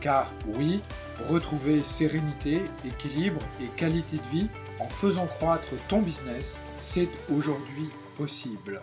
Car oui, retrouver sérénité, équilibre et qualité de vie en faisant croître ton business, c'est aujourd'hui possible.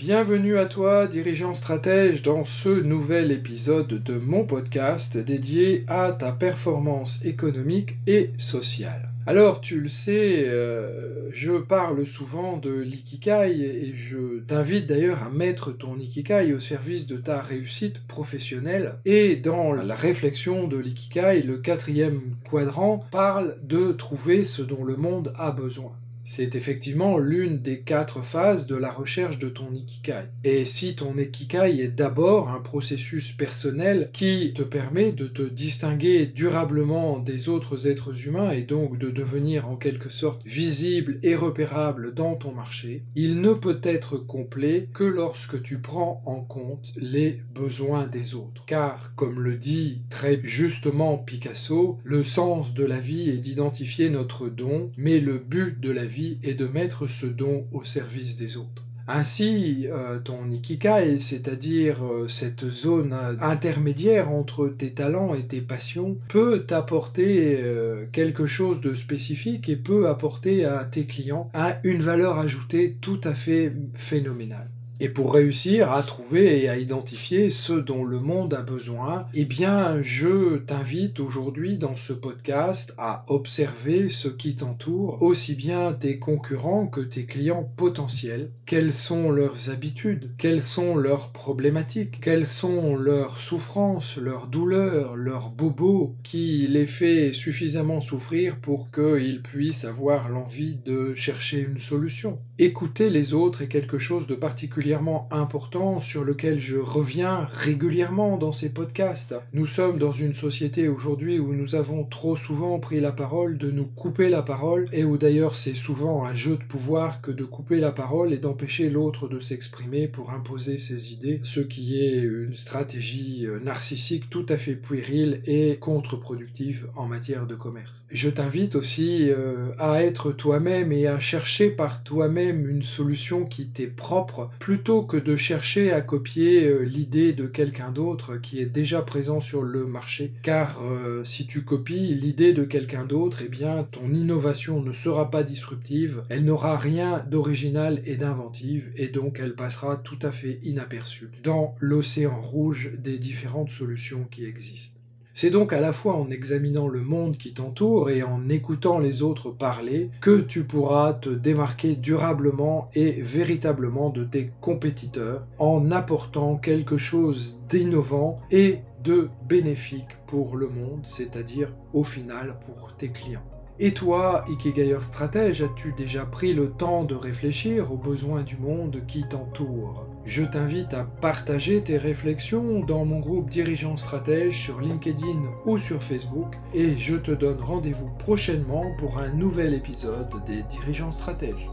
Bienvenue à toi, dirigeant stratège, dans ce nouvel épisode de mon podcast dédié à ta performance économique et sociale. Alors, tu le sais, euh, je parle souvent de l'ikikai et je t'invite d'ailleurs à mettre ton ikikai au service de ta réussite professionnelle. Et dans la réflexion de l'ikikai, le quatrième quadrant parle de trouver ce dont le monde a besoin. C'est effectivement l'une des quatre phases de la recherche de ton ikikai. Et si ton ikikai est d'abord un processus personnel qui te permet de te distinguer durablement des autres êtres humains et donc de devenir en quelque sorte visible et repérable dans ton marché, il ne peut être complet que lorsque tu prends en compte les besoins des autres. Car, comme le dit très justement Picasso, le sens de la vie est d'identifier notre don, mais le but de la vie et de mettre ce don au service des autres. Ainsi, euh, ton ikikai, c'est-à-dire euh, cette zone intermédiaire entre tes talents et tes passions, peut t'apporter euh, quelque chose de spécifique et peut apporter à tes clients une valeur ajoutée tout à fait phénoménale. Et pour réussir à trouver et à identifier ce dont le monde a besoin, eh bien, je t'invite aujourd'hui dans ce podcast à observer ce qui t'entoure, aussi bien tes concurrents que tes clients potentiels. Quelles sont leurs habitudes? Quelles sont leurs problématiques? Quelles sont leurs souffrances, leurs douleurs, leurs bobos qui les fait suffisamment souffrir pour qu'ils puissent avoir l'envie de chercher une solution? Écouter les autres est quelque chose de particulier important sur lequel je reviens régulièrement dans ces podcasts. Nous sommes dans une société aujourd'hui où nous avons trop souvent pris la parole de nous couper la parole et où d'ailleurs c'est souvent un jeu de pouvoir que de couper la parole et d'empêcher l'autre de s'exprimer pour imposer ses idées, ce qui est une stratégie euh, narcissique tout à fait puérile et contre-productive en matière de commerce. Je t'invite aussi euh, à être toi-même et à chercher par toi-même une solution qui t'est propre plutôt plutôt que de chercher à copier euh, l'idée de quelqu'un d'autre qui est déjà présent sur le marché. Car euh, si tu copies l'idée de quelqu'un d'autre, eh bien ton innovation ne sera pas disruptive, elle n'aura rien d'original et d'inventive, et donc elle passera tout à fait inaperçue dans l'océan rouge des différentes solutions qui existent. C'est donc à la fois en examinant le monde qui t'entoure et en écoutant les autres parler que tu pourras te démarquer durablement et véritablement de tes compétiteurs en apportant quelque chose d'innovant et de bénéfique pour le monde, c'est-à-dire au final pour tes clients. Et toi, Ikegaier stratège, as-tu déjà pris le temps de réfléchir aux besoins du monde qui t'entoure? Je t'invite à partager tes réflexions dans mon groupe Dirigeants Stratège sur LinkedIn ou sur Facebook et je te donne rendez-vous prochainement pour un nouvel épisode des Dirigeants Stratèges.